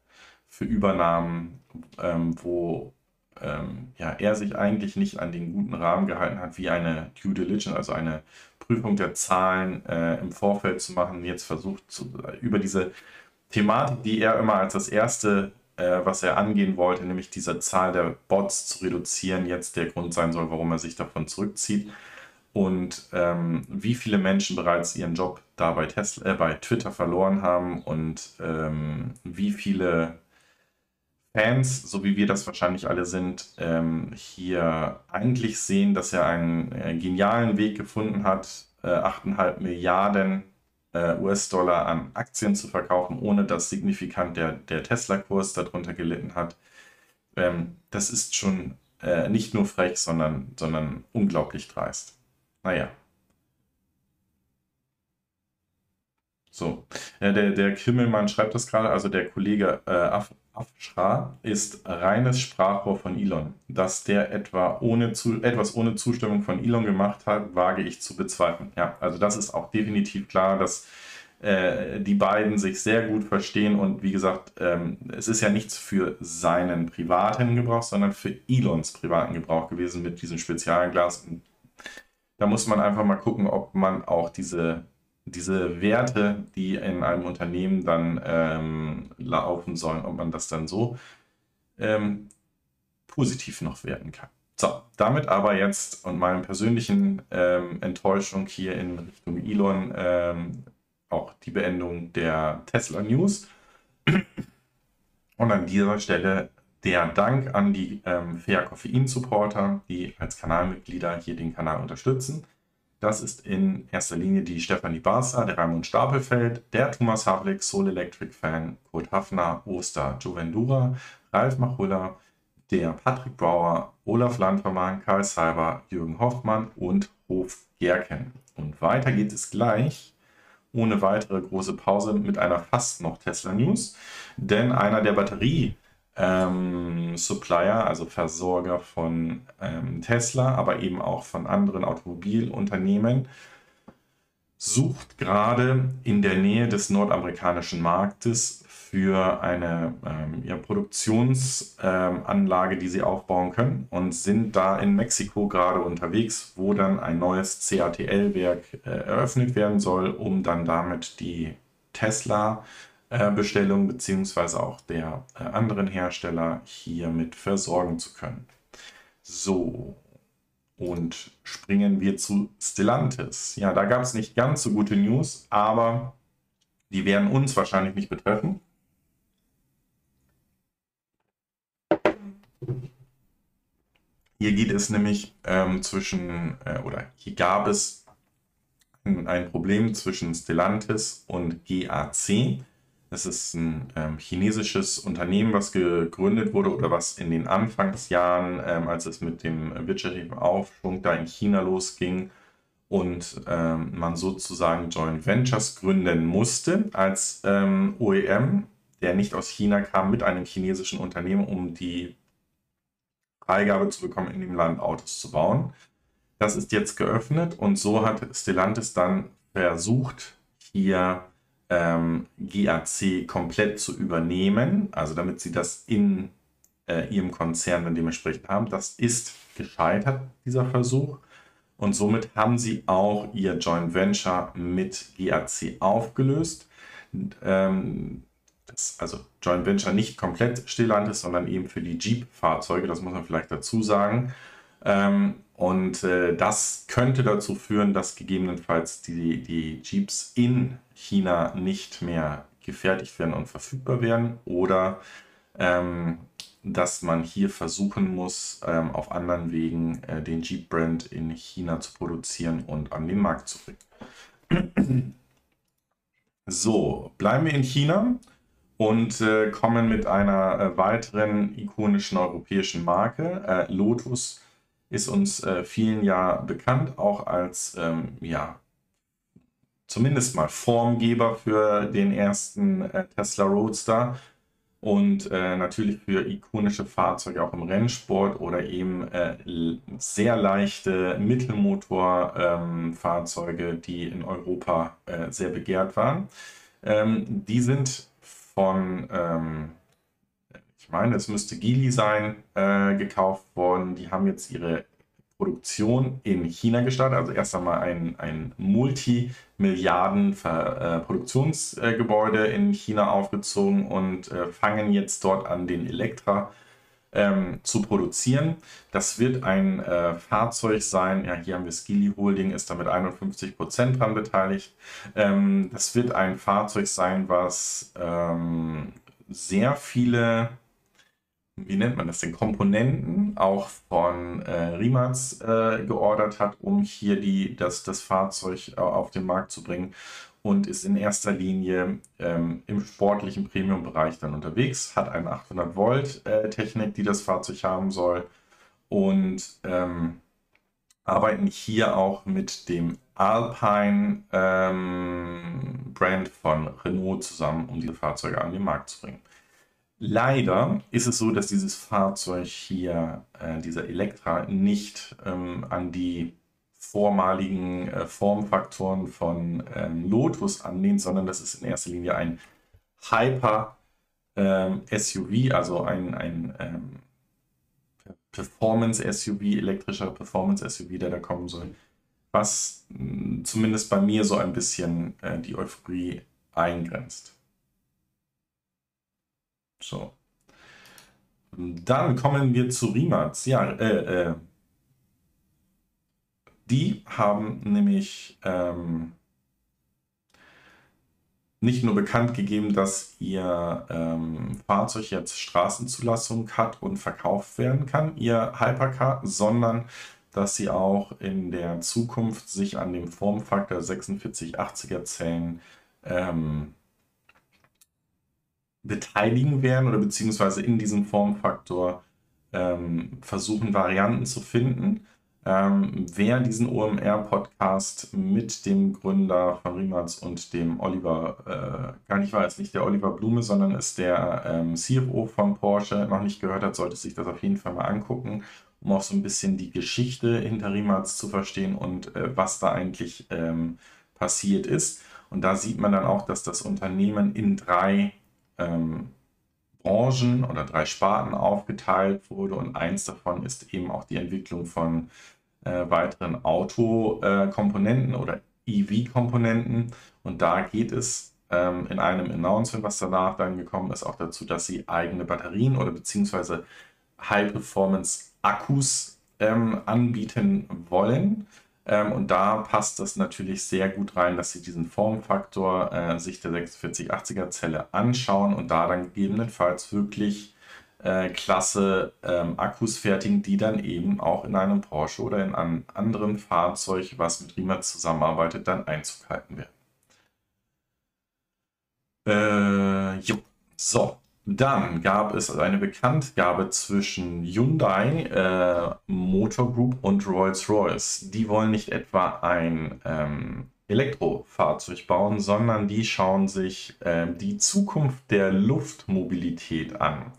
für Übernahmen, ähm, wo ähm, ja, er sich eigentlich nicht an den guten Rahmen gehalten hat, wie eine Due Diligence, also eine Prüfung der Zahlen äh, im Vorfeld zu machen, jetzt versucht zu, über diese Thematik, die er immer als das erste, äh, was er angehen wollte, nämlich diese Zahl der Bots zu reduzieren, jetzt der Grund sein soll, warum er sich davon zurückzieht. Und ähm, wie viele Menschen bereits ihren Job da bei, Tesla, äh, bei Twitter verloren haben und ähm, wie viele Fans, so wie wir das wahrscheinlich alle sind, ähm, hier eigentlich sehen, dass er einen äh, genialen Weg gefunden hat, äh, 8,5 Milliarden äh, US-Dollar an Aktien zu verkaufen, ohne dass signifikant der, der Tesla-Kurs darunter gelitten hat. Ähm, das ist schon äh, nicht nur frech, sondern, sondern unglaublich dreist. Naja. So, ja, der, der Kimmelmann schreibt das gerade, also der Kollege äh, Afshra ist reines Sprachrohr von Elon. Dass der etwa ohne zu, etwas ohne Zustimmung von Elon gemacht hat, wage ich zu bezweifeln. Ja, also das ist auch definitiv klar, dass äh, die beiden sich sehr gut verstehen und wie gesagt, ähm, es ist ja nichts für seinen privaten Gebrauch, sondern für Elons privaten Gebrauch gewesen mit diesem Spezialglas. da muss man einfach mal gucken, ob man auch diese diese Werte, die in einem Unternehmen dann ähm, laufen sollen, ob man das dann so ähm, positiv noch werten kann. So, damit aber jetzt und meiner persönlichen ähm, Enttäuschung hier in Richtung Elon ähm, auch die Beendung der Tesla News. Und an dieser Stelle der Dank an die ähm, Fair Koffein Supporter, die als Kanalmitglieder hier den Kanal unterstützen. Das ist in erster Linie die Stefanie Barsa, der Raimund Stapelfeld, der Thomas Havlik, Soul Electric Fan, Kurt Hafner, Oster, Juvendura, Ralf Machulla, der Patrick Brauer, Olaf Landvermann, Karl Seiber, Jürgen Hoffmann und Hof Gerken. Und weiter geht es gleich, ohne weitere große Pause, mit einer fast noch Tesla News. Denn einer der Batterie- ähm, Supplier, also Versorger von ähm, Tesla, aber eben auch von anderen Automobilunternehmen, sucht gerade in der Nähe des nordamerikanischen Marktes für eine ähm, ja, Produktionsanlage, ähm, die sie aufbauen können und sind da in Mexiko gerade unterwegs, wo dann ein neues CATL-Werk äh, eröffnet werden soll, um dann damit die Tesla-Bestellung äh, beziehungsweise auch der äh, anderen Hersteller hiermit versorgen zu können. So, und springen wir zu Stellantis. Ja, da gab es nicht ganz so gute News, aber die werden uns wahrscheinlich nicht betreffen. Hier geht es nämlich ähm, zwischen, äh, oder hier gab es ein, Problem zwischen Stellantis und GAC. Das ist ein ähm, chinesisches Unternehmen, was gegründet wurde oder was in den Anfangsjahren, ähm, als es mit dem wirtschaftlichen Aufschwung da in China losging und ähm, man sozusagen Joint Ventures gründen musste als ähm, OEM, der nicht aus China kam, mit einem chinesischen Unternehmen, um die Freigabe zu bekommen, in dem Land Autos zu bauen. Das ist jetzt geöffnet und so hat Stellantis dann versucht, hier ähm, GAC komplett zu übernehmen, also damit sie das in äh, ihrem Konzern dann dementsprechend haben. Das ist gescheitert, dieser Versuch. Und somit haben sie auch ihr Joint Venture mit GAC aufgelöst. Ähm, das, also Joint Venture nicht komplett Stillland ist, sondern eben für die Jeep-Fahrzeuge, das muss man vielleicht dazu sagen. Ähm, und äh, das könnte dazu führen, dass gegebenenfalls die, die Jeeps in China nicht mehr gefertigt werden und verfügbar werden oder ähm, dass man hier versuchen muss, ähm, auf anderen Wegen äh, den Jeep-Brand in China zu produzieren und an den Markt zu bringen. so, bleiben wir in China und äh, kommen mit einer äh, weiteren ikonischen europäischen Marke. Äh, Lotus ist uns äh, vielen ja bekannt, auch als ähm, ja, zumindest mal Formgeber für den ersten äh, Tesla Roadster und äh, natürlich für ikonische Fahrzeuge auch im Rennsport oder eben sehr leichte Mittelmotorfahrzeuge, ähm, die in Europa sehr begehrt waren. Ähm, die sind von, ähm, meine, es müsste Geely sein, äh, gekauft worden. Die haben jetzt ihre Produktion in China gestartet. Also erst einmal ein, ein Multimilliarden-Produktionsgebäude äh, in China aufgezogen und äh, fangen jetzt dort an, den Elektra ähm, zu produzieren. Das wird ein äh, Fahrzeug sein, ja, hier haben wir Skilly Holding, ist da mit 51 Prozent dran beteiligt. Ähm, das wird ein Fahrzeug sein, was ähm, sehr viele, wie nennt man das denn, Komponenten auch von äh, Rimac äh, geordert hat, um hier die, das, das Fahrzeug äh, auf den Markt zu bringen und ist in erster Linie ähm, im sportlichen Premium-Bereich dann unterwegs, hat eine 800 Volt äh, Technik, die das Fahrzeug haben soll und ähm, arbeiten hier auch mit dem Alpine ähm, Brand von Renault zusammen, um diese Fahrzeuge an den Markt zu bringen. Leider ist es so, dass dieses Fahrzeug hier, äh, dieser Elektra, nicht ähm, an die vormaligen äh, Formfaktoren von ähm, Lotus anlehnt, sondern das ist in erster Linie ein Hyper ähm, also ein, ein ähm, Performance SUV, elektrischer Performance SUV, der da kommen soll, was mh, zumindest bei mir so ein bisschen äh, die Euphorie eingrenzt. So. Dann kommen wir zu Rimac. Ja, äh, äh, Die haben nämlich ähm, nicht nur bekannt gegeben, dass ihr ähm, Fahrzeug jetzt Straßenzulassung hat und verkauft werden kann, ihr Hypercar, sondern dass sie auch in der Zukunft sich an dem Formfaktor 4680er Zellen ähm, beteiligen werden oder beziehungsweise in diesem Formfaktor ähm, versuchen, Varianten zu finden. Ähm, wer diesen OMR-Podcast mit dem Gründer von Riemats und dem Oliver, äh, gar nicht war jetzt nicht der Oliver Blume, sondern ist der ähm, CFO von Porsche, noch nicht gehört hat, sollte sich das auf jeden Fall mal angucken, um auch so ein bisschen die Geschichte hinter Riemats zu verstehen und äh, was da eigentlich ähm, passiert ist. Und da sieht man dann auch, dass das Unternehmen in drei ähm, Branchen oder drei Sparten aufgeteilt wurde und eins davon ist eben auch die Entwicklung von äh, weiteren Autokomponenten äh, oder EV-Komponenten. Und da geht es ähm, in einem Announcement, was danach dann gekommen ist, auch dazu, dass sie eigene Batterien oder beziehungsweise High-Performance-Akkus ähm, anbieten wollen. Ähm, und da passt das natürlich sehr gut rein, dass Sie diesen Formfaktor äh, sich der 4680er Zelle anschauen und da dann gegebenenfalls wirklich äh, klasse ähm, Akkus fertigen, die dann eben auch in einem Porsche oder in einem anderen Fahrzeug, was mit Rimac zusammenarbeitet, dann Einzug halten werden. Äh. So, dann gab es eine Bekanntgabe zwischen Hyundai äh, Motor Group und Rolls-Royce. Die wollen nicht etwa ein ähm, Elektrofahrzeug bauen, sondern die schauen sich äh, die Zukunft der Luftmobilität an.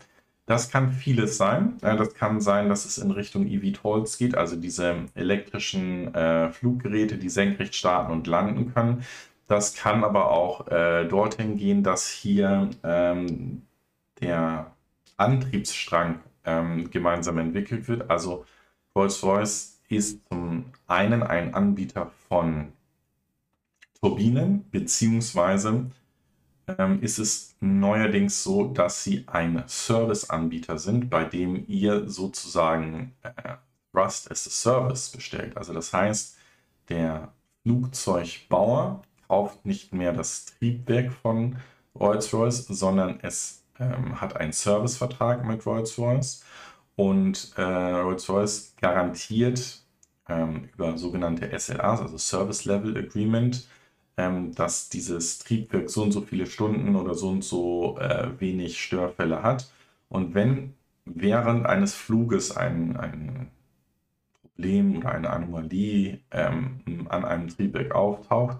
Das kann vieles sein. Äh, das kann sein, dass es in Richtung eVTOLs geht, also diese elektrischen äh, Fluggeräte, die senkrecht starten und landen können. Das kann aber auch äh, dorthin gehen, dass hier ähm, der Antriebsstrang ähm, gemeinsam entwickelt wird. Also Rolls-Royce ist zum einen ein Anbieter von Turbinen, beziehungsweise ähm, ist es neuerdings so, dass sie ein Serviceanbieter sind, bei dem ihr sozusagen äh, Rust as a Service bestellt. Also das heißt, der Flugzeugbauer kauft nicht mehr das Triebwerk von Rolls-Royce, sondern es ähm, hat einen Servicevertrag mit Rolls-Royce und äh, Rolls-Royce garantiert ähm, über sogenannte SLAs, also Service Level Agreement, ähm, dass dieses Triebwerk so und so viele Stunden oder so und so äh, wenig Störfälle hat. Und wenn während eines Fluges ein, ein Problem oder eine Anomalie ähm, an einem Triebwerk auftaucht,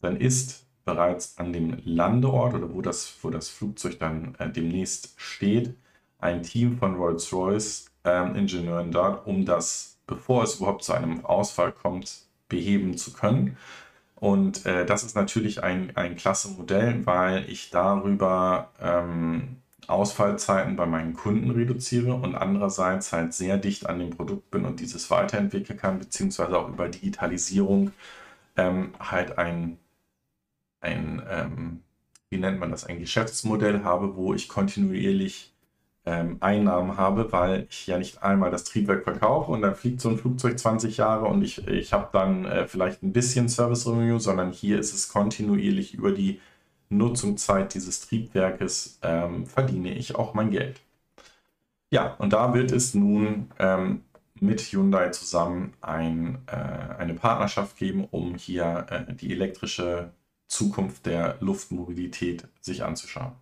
dann ist bereits an dem Landeort oder wo das, wo das Flugzeug dann äh, demnächst steht, ein Team von Rolls-Royce ähm, dort, um das, bevor es überhaupt zu einem Ausfall kommt, beheben zu können. Und äh, das ist natürlich ein, ein klasse Modell, weil ich darüber ähm, Ausfallzeiten bei meinen Kunden reduziere und andererseits halt sehr dicht an dem Produkt bin und dieses weiterentwickeln kann, beziehungsweise auch über Digitalisierung ähm, halt ein ein, ähm, wie nennt man das, ein Geschäftsmodell habe, wo ich kontinuierlich ähm, Einnahmen habe, weil ich ja nicht einmal das Triebwerk verkaufe und dann fliegt so ein Flugzeug 20 Jahre und ich, ich habe dann äh, vielleicht ein bisschen Service Revenue, sondern hier ist es kontinuierlich über die Nutzungszeit dieses Triebwerkes ähm, verdiene ich auch mein Geld. Ja, und da wird es nun ähm, mit Hyundai zusammen ein, äh, eine Partnerschaft geben, um hier äh, die elektrische Zukunft der Luftmobilität sich anzuschauen.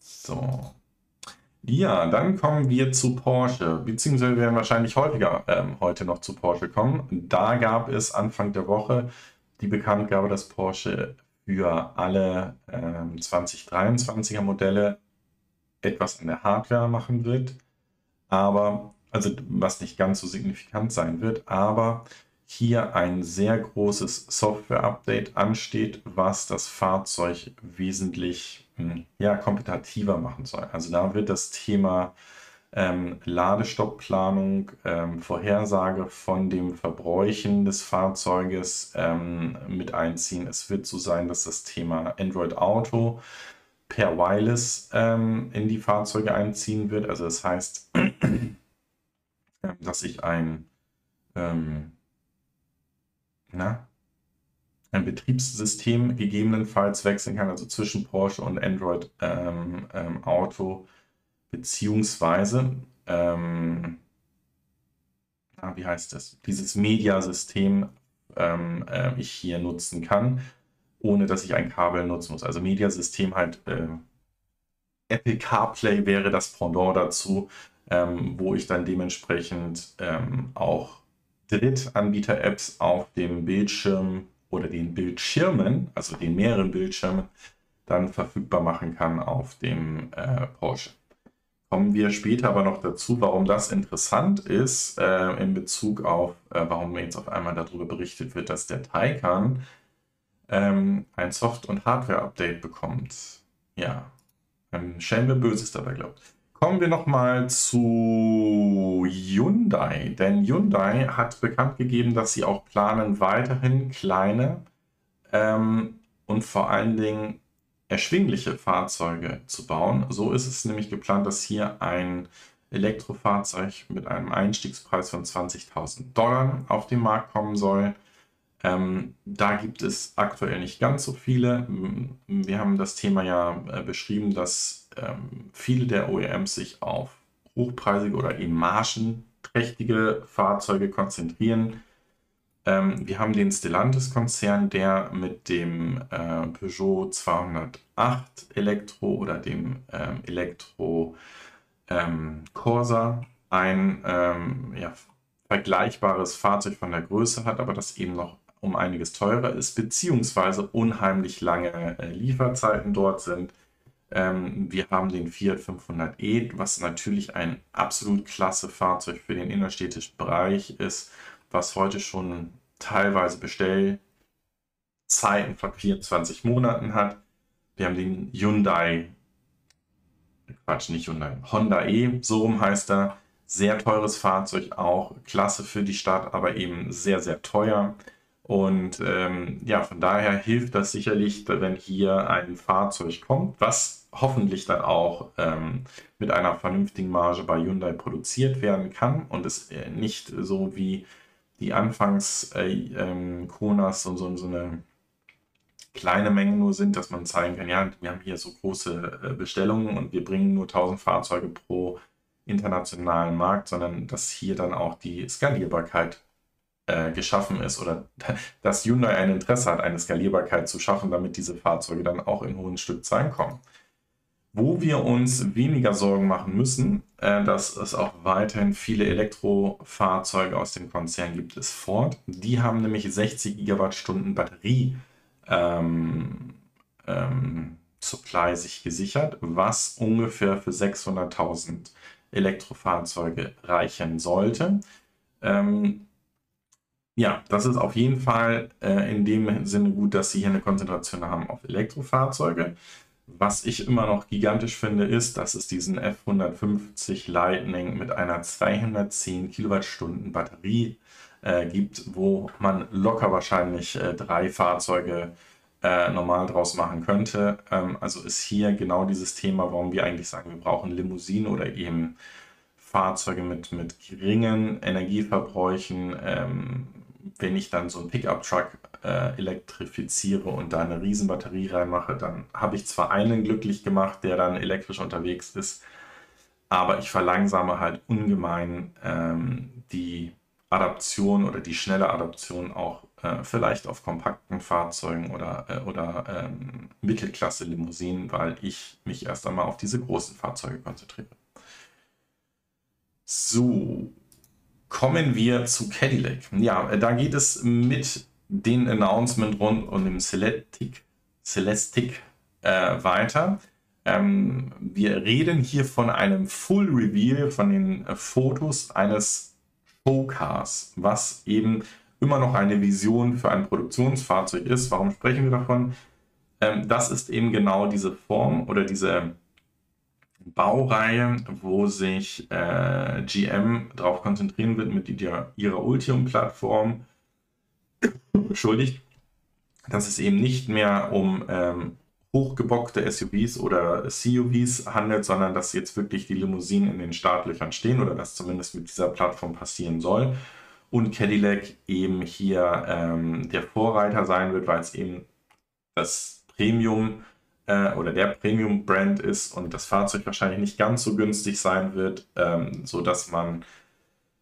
So. Ja, dann kommen wir zu Porsche, beziehungsweise wir werden wahrscheinlich häufiger ähm, heute noch zu Porsche kommen. Da gab es Anfang der Woche die Bekanntgabe, dass Porsche für alle ähm, 2023er Modelle etwas an der Hardware machen wird. Aber also was nicht ganz so signifikant sein wird, aber hier ein sehr großes Software-Update ansteht, was das Fahrzeug wesentlich hm, ja, kompetitiver machen soll. Also da wird das Thema ähm, Ladestoppplanung, ähm, Vorhersage von dem Verbräuchen des Fahrzeuges ähm, mit einziehen. Es wird so sein, dass das Thema Android Auto per Wireless ähm, in die Fahrzeuge einziehen wird. Also das heißt, dass ich ein, ähm, na, ein Betriebssystem gegebenenfalls wechseln kann, also zwischen Porsche und Android ähm, ähm, Auto, beziehungsweise, ähm, na, wie heißt das, dieses Mediasystem äh, ich hier nutzen kann, ohne dass ich ein Kabel nutzen muss. Also Mediasystem halt, äh, Apple CarPlay wäre das Pendant dazu, ähm, wo ich dann dementsprechend ähm, auch Drittanbieter-Apps auf dem Bildschirm oder den Bildschirmen, also den mehreren Bildschirmen, dann verfügbar machen kann auf dem äh, Porsche. Kommen wir später aber noch dazu, warum das interessant ist äh, in Bezug auf, äh, warum jetzt auf einmal darüber berichtet wird, dass der Taycan ähm, ein Soft- und Hardware-Update bekommt. Ja, ein Schelm, wer Böses dabei glaubt. Kommen wir nochmal zu Hyundai, denn Hyundai hat bekannt gegeben, dass sie auch planen, weiterhin kleine ähm, und vor allen Dingen erschwingliche Fahrzeuge zu bauen. So ist es nämlich geplant, dass hier ein Elektrofahrzeug mit einem Einstiegspreis von 20.000 Dollar auf den Markt kommen soll. Ähm, da gibt es aktuell nicht ganz so viele. Wir haben das Thema ja äh, beschrieben, dass ähm, viele der OEMs sich auf hochpreisige oder eben margenträchtige Fahrzeuge konzentrieren. Ähm, wir haben den Stellantis-Konzern, der mit dem äh, Peugeot 208 Elektro oder dem ähm, Elektro ähm, Corsa ein ähm, ja, vergleichbares Fahrzeug von der Größe hat, aber das eben noch um einiges teurer ist, beziehungsweise unheimlich lange äh, Lieferzeiten dort sind. Ähm, wir haben den Fiat 500e, was natürlich ein absolut klasse Fahrzeug für den innerstädtischen Bereich ist, was heute schon teilweise Bestellzeiten von 24 Monaten hat. Wir haben den Hyundai, Quatsch, nicht Hyundai, Honda E, so rum heißt er. Sehr teures Fahrzeug auch, klasse für die Stadt, aber eben sehr, sehr teuer. Und ähm, ja, von daher hilft das sicherlich, wenn hier ein Fahrzeug kommt, was hoffentlich dann auch ähm, mit einer vernünftigen Marge bei Hyundai produziert werden kann und es äh, nicht so wie die Anfangs äh, ähm, Konas so, so, so eine kleine Menge nur sind, dass man zeigen kann, ja, wir haben hier so große äh, Bestellungen und wir bringen nur 1000 Fahrzeuge pro internationalen Markt, sondern dass hier dann auch die Skalierbarkeit äh, geschaffen ist oder dass Hyundai ein Interesse hat, eine Skalierbarkeit zu schaffen, damit diese Fahrzeuge dann auch in hohen Stückzahlen kommen. Wo wir uns weniger Sorgen machen müssen, äh, dass es auch weiterhin viele Elektrofahrzeuge aus dem Konzern gibt, ist Ford. Die haben nämlich 60 Gigawattstunden Batterie ähm, ähm, Supply sich gesichert, was ungefähr für 600.000 Elektrofahrzeuge reichen sollte. Ähm, ja, das ist auf jeden Fall äh, in dem Sinne gut, dass sie hier eine Konzentration haben auf Elektrofahrzeuge. Was ich immer noch gigantisch finde, ist, dass es diesen F150 Lightning mit einer 210 Kilowattstunden Batterie äh, gibt, wo man locker wahrscheinlich äh, drei Fahrzeuge äh, normal draus machen könnte. Ähm, also ist hier genau dieses Thema, warum wir eigentlich sagen, wir brauchen Limousinen oder eben Fahrzeuge mit, mit geringen Energieverbräuchen, ähm, wenn ich dann so einen Pickup-Truck äh, elektrifiziere und da eine Riesenbatterie reinmache, dann habe ich zwar einen glücklich gemacht, der dann elektrisch unterwegs ist, aber ich verlangsame halt ungemein ähm, die Adaption oder die schnelle Adaption auch äh, vielleicht auf kompakten Fahrzeugen oder, äh, oder ähm, Mittelklasse-Limousinen, weil ich mich erst einmal auf diese großen Fahrzeuge konzentriere. So, Kommen wir zu Cadillac. Ja, da geht es mit dem Announcement rund um den Celestic, Celestic äh, weiter. Ähm, wir reden hier von einem Full Reveal von den äh, Fotos eines Showcars, was eben immer noch eine Vision für ein Produktionsfahrzeug ist. Warum sprechen wir davon? Ähm, das ist eben genau diese Form oder diese Baureihe, wo sich äh, GM darauf konzentrieren wird mit ihrer, ihrer Ultium-Plattform. Entschuldigt, dass es eben nicht mehr um ähm, hochgebockte SUVs oder CUVs handelt, sondern dass jetzt wirklich die Limousinen in den Startlöchern stehen oder das zumindest mit dieser Plattform passieren soll. Und Cadillac eben hier ähm, der Vorreiter sein wird, weil es eben das Premium äh, oder der Premium-Brand ist und das Fahrzeug wahrscheinlich nicht ganz so günstig sein wird, ähm, sodass man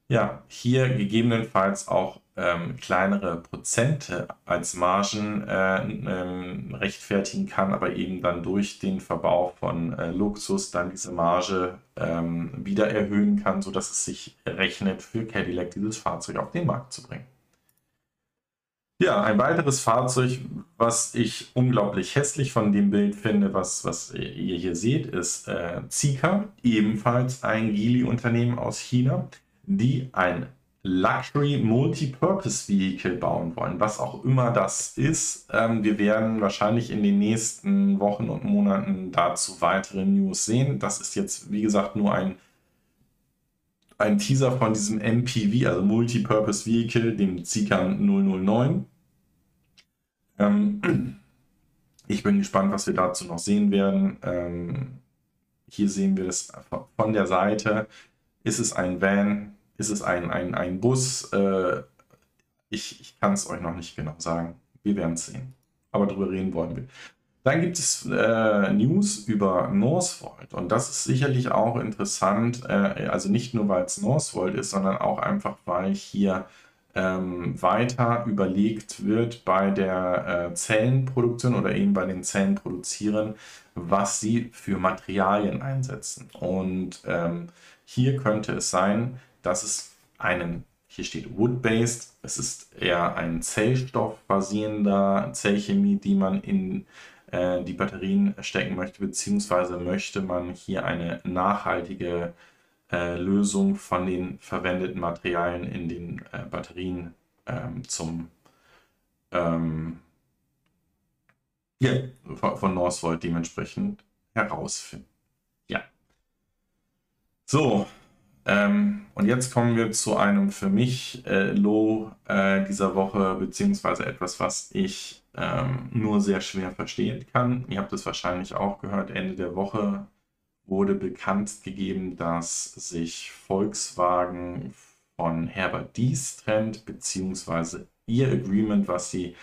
ja hier gegebenenfalls auch ähm, kleinere Prozente als Margen äh, ähm, rechtfertigen kann, aber eben dann durch den Verbau von äh, Luxus dann diese Marge ähm, wieder erhöhen kann, sodass es sich rechnet für Cadillac dieses Fahrzeug auf den Markt zu bringen. Ja, ein weiteres Fahrzeug, was ich unglaublich hässlich von dem Bild finde, was, was ihr hier seht, ist äh, Zika, ebenfalls ein Geely-Unternehmen aus China, die ein Luxury Multipurpose Vehicle bauen wollen, was auch immer das ist. Ähm, wir werden wahrscheinlich in den nächsten Wochen und Monaten dazu weitere News sehen. Das ist jetzt, wie gesagt, nur ein ein Teaser von diesem MPV, also Multipurpose Vehicle, dem Zikan 009. Ähm, ich bin gespannt, was wir dazu noch sehen werden. Ähm, hier sehen wir das von der Seite. Ist es ein Van? Ist es ein, ein, ein Bus? Äh, ich ich kann es euch noch nicht genau sagen. Wir werden es sehen. Aber darüber reden wollen wir. Dann gibt es äh, News über Northvolt und das ist sicherlich auch interessant, äh, also nicht nur weil es Northvolt ist, sondern auch einfach, weil hier ähm, weiter überlegt wird bei der äh, Zellenproduktion oder eben bei den Zellenproduzieren, was sie für Materialien einsetzen. Und ähm, hier könnte es sein, dass es einen hier steht Wood-based. Es ist eher ein Zellstoff-basierender Zellchemie, die man in äh, die Batterien stecken möchte, beziehungsweise möchte man hier eine nachhaltige äh, Lösung von den verwendeten Materialien in den äh, Batterien ähm, zum ähm, ja, von Northvolt dementsprechend herausfinden. Ja. So, ähm, und jetzt kommen wir zu einem für mich äh, Low äh, dieser Woche, beziehungsweise etwas, was ich ähm, nur sehr schwer verstehen kann. Ihr habt es wahrscheinlich auch gehört, Ende der Woche wurde bekannt gegeben, dass sich Volkswagen von Herbert Dies trennt, beziehungsweise ihr Agreement, was sie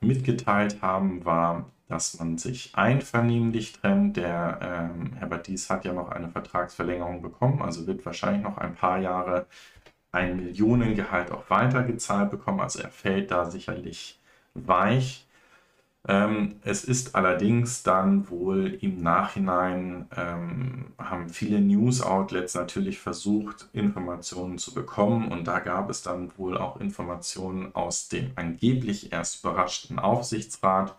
mitgeteilt haben, war, dass man sich einvernehmlich trennt. Der ähm, Herbert Dies hat ja noch eine Vertragsverlängerung bekommen, also wird wahrscheinlich noch ein paar Jahre ein Millionengehalt auch weitergezahlt bekommen. Also er fällt da sicherlich weich. Ähm, es ist allerdings dann wohl im Nachhinein, ähm, haben viele News-Outlets natürlich versucht, Informationen zu bekommen und da gab es dann wohl auch Informationen aus dem angeblich erst überraschten Aufsichtsrat,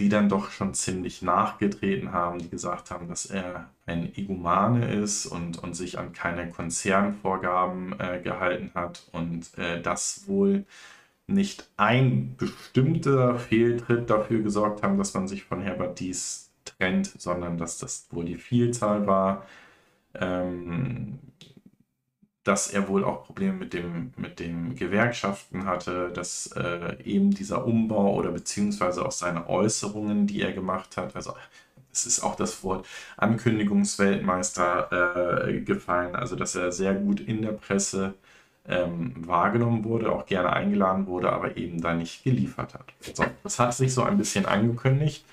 die dann doch schon ziemlich nachgetreten haben, die gesagt haben, dass er ein Egomane ist und, und sich an keine Konzernvorgaben äh, gehalten hat und äh, das wohl nicht ein bestimmter Fehltritt dafür gesorgt haben, dass man sich von Herbert Dies trennt, sondern dass das wohl die Vielzahl war. Ähm, dass er wohl auch Probleme mit dem, mit den Gewerkschaften hatte, dass äh, eben dieser Umbau oder beziehungsweise auch seine Äußerungen, die er gemacht hat, also es ist auch das Wort Ankündigungsweltmeister äh, gefallen, also dass er sehr gut in der Presse ähm, wahrgenommen wurde, auch gerne eingeladen wurde, aber eben da nicht geliefert hat. So, das hat sich so ein bisschen angekündigt,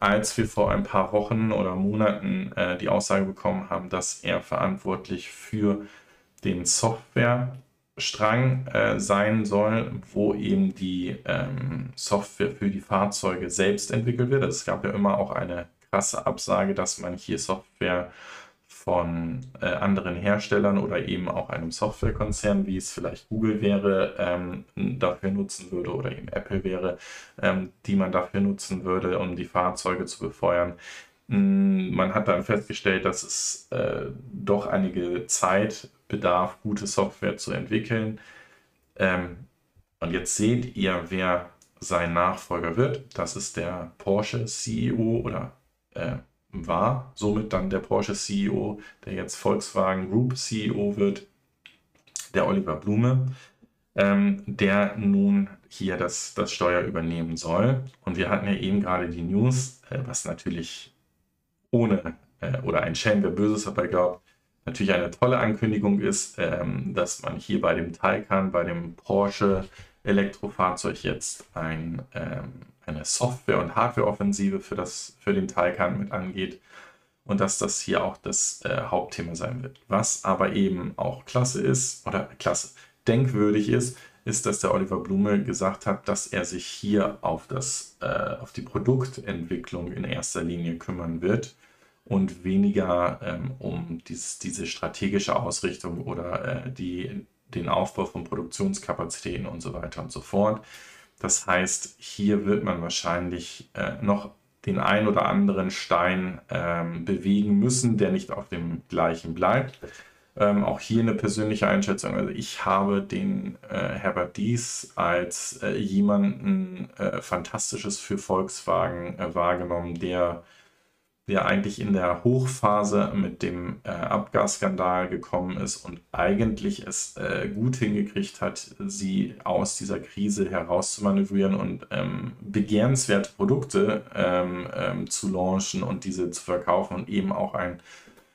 als wir vor ein paar Wochen oder Monaten äh, die Aussage bekommen haben, dass er verantwortlich für den Softwarestrang äh, sein soll, wo eben die ähm, Software für die Fahrzeuge selbst entwickelt wird. Es gab ja immer auch eine krasse Absage, dass man hier Software von äh, anderen Herstellern oder eben auch einem Softwarekonzern, wie es vielleicht Google wäre, ähm, dafür nutzen würde oder eben Apple wäre, ähm, die man dafür nutzen würde, um die Fahrzeuge zu befeuern. Mm, man hat dann festgestellt, dass es äh, doch einige Zeit bedarf, gute Software zu entwickeln. Ähm, und jetzt seht ihr, wer sein Nachfolger wird. Das ist der Porsche CEO oder äh, war somit dann der Porsche CEO, der jetzt Volkswagen Group CEO wird, der Oliver Blume. ähm, der nun hier das, das Steuer übernehmen soll. Und wir hatten ja eben gerade die News, äh, was natürlich ohne äh, oder ein Schelm, wer Böses dabei glaubt, natürlich eine tolle Ankündigung ist, ähm, dass man hier bei dem Taycan, bei dem Porsche Elektrofahrzeug jetzt ein, ähm, eine Software- und Hardware-Offensive für, für den Taycan mit angeht und dass das hier auch das äh, Hauptthema sein wird. Was aber eben auch klasse ist, oder klasse, denkwürdig ist, ist, dass der Oliver Blume gesagt hat, dass er sich hier auf, das, äh, auf die Produktentwicklung in erster Linie kümmern wird und weniger ähm, um dieses, diese strategische Ausrichtung oder äh, die, den Aufbau von Produktionskapazitäten und so weiter und so fort. Das heißt, hier wird man wahrscheinlich äh, noch den ein oder anderen Stein ähm, bewegen müssen, der nicht auf dem gleichen bleibt. Ähm, auch hier eine persönliche Einschätzung. Also ich habe den äh, Herbert Dies als äh, jemanden äh, Fantastisches für Volkswagen äh, wahrgenommen, der der eigentlich in der Hochphase mit dem äh, Abgasskandal gekommen ist und eigentlich es äh, gut hingekriegt hat, sie aus dieser Krise herauszumanövrieren und ähm, begehrenswerte Produkte ähm, ähm, zu launchen und diese zu verkaufen und eben auch ein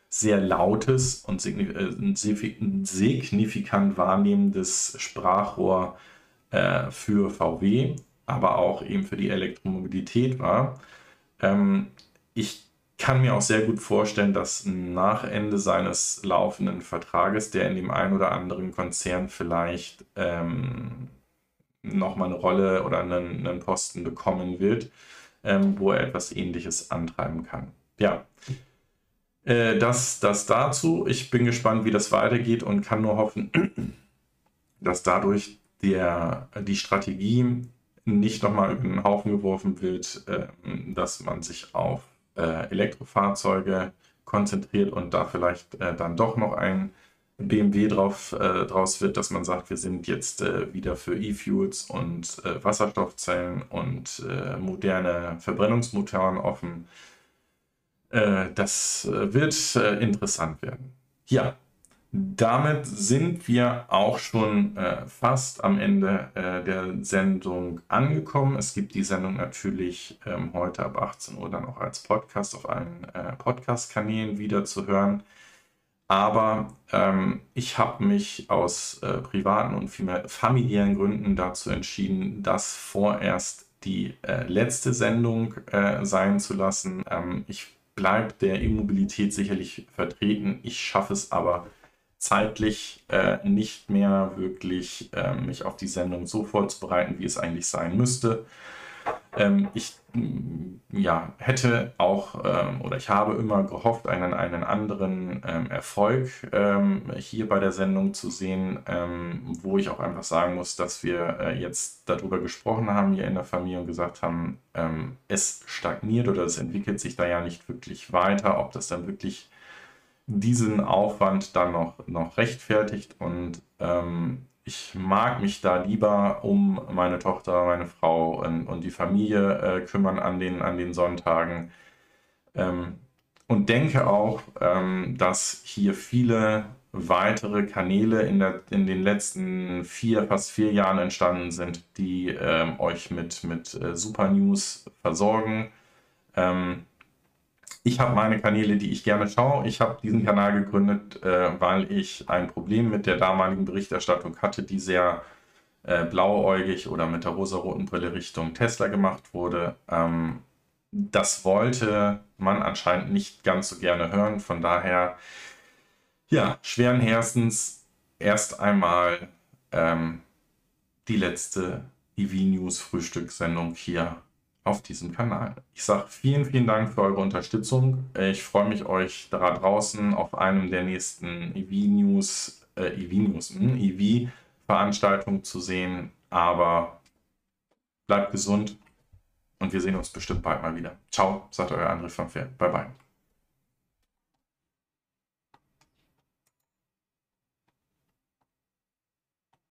sehr lautes und äh, signifikant wahrnehmendes Sprachrohr äh, für VW, aber auch eben für die Elektromobilität war. Ähm, ich kann mir auch sehr gut vorstellen, dass nach Ende seines laufenden Vertrages, der in dem einen oder anderen Konzern vielleicht ähm, nochmal eine Rolle oder einen, einen Posten bekommen wird, ähm, wo er etwas Ähnliches antreiben kann. Ja, äh, das, das dazu. Ich bin gespannt, wie das weitergeht und kann nur hoffen, dass dadurch der, die Strategie nicht nochmal über den Haufen geworfen wird, äh, dass man sich auf Elektrofahrzeuge konzentriert und da vielleicht äh, dann doch noch ein BMW drauf, äh, draus wird, dass man sagt, wir sind jetzt äh, wieder für E-Fuels und äh, Wasserstoffzellen und äh, moderne Verbrennungsmotoren offen. das wird interessant werden. Ja, damit sind wir auch schon äh, fast am Ende äh, der Sendung angekommen. Es gibt die Sendung natürlich ähm, heute ab 18 Uhr dann auch als Podcast auf allen äh, Podcast-Kanälen wieder zu hören. Aber ähm, ich habe mich aus äh, privaten und vielmehr familiären Gründen dazu entschieden, das vorerst die äh, letzte Sendung äh, sein zu lassen. Ähm, ich bleibe der Immobilität sicherlich vertreten. Ich schaffe es aber zeitlich äh, nicht mehr wirklich äh, mich auf die Sendung so vorzubereiten, wie es eigentlich sein müsste. Ähm, ich mm, ja, hätte auch ähm, oder ich habe immer gehofft, einen, einen anderen ähm, Erfolg ähm, hier bei der Sendung zu sehen, ähm, wo ich auch einfach sagen muss, dass wir äh, jetzt darüber gesprochen haben hier in der Familie und gesagt haben, ähm, es stagniert oder es entwickelt sich da ja nicht wirklich weiter, ob das dann wirklich diesen Aufwand dann noch, noch rechtfertigt. Und ähm, ich mag mich da lieber um meine Tochter, meine Frau und, und die Familie äh, kümmern an den, an den Sonntagen. Ähm, und denke auch, ähm, dass hier viele weitere Kanäle in, der, in den letzten vier, fast vier Jahren entstanden sind, die ähm, euch mit, mit äh, Super News versorgen. Ähm, ich habe meine Kanäle, die ich gerne schaue. Ich habe diesen Kanal gegründet, äh, weil ich ein Problem mit der damaligen Berichterstattung hatte, die sehr äh, blauäugig oder mit der rosaroten Brille Richtung Tesla gemacht wurde. Ähm, das wollte man anscheinend nicht ganz so gerne hören. Von daher, ja, schweren Herzens erst einmal ähm, die letzte EV News Frühstückssendung hier auf diesem Kanal. Ich sage vielen, vielen Dank für eure Unterstützung. Ich freue mich, euch da draußen auf einem der nächsten EV-News, äh, EV-News, hm, EV-Veranstaltungen zu sehen. Aber bleibt gesund und wir sehen uns bestimmt bald mal wieder. Ciao, sagt euer André von Pferd. Bye, bye.